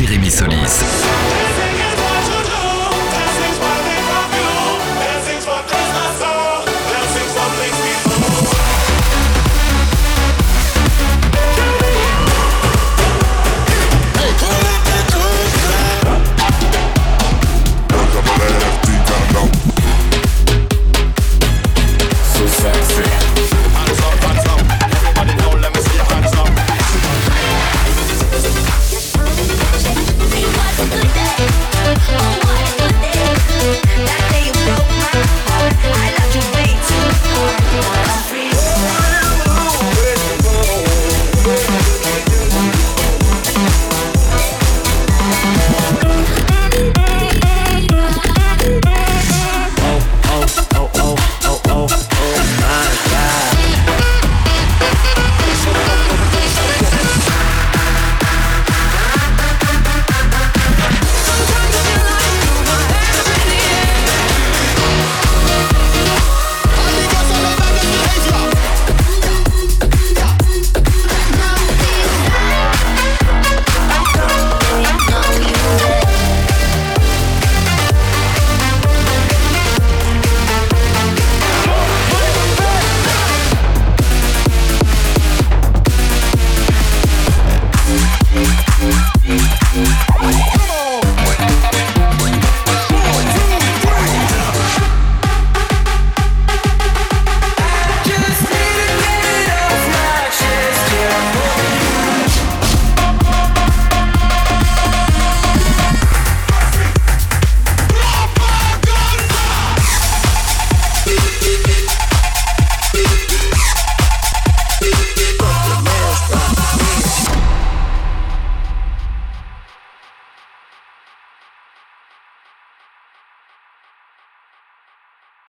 Jérémy Solis.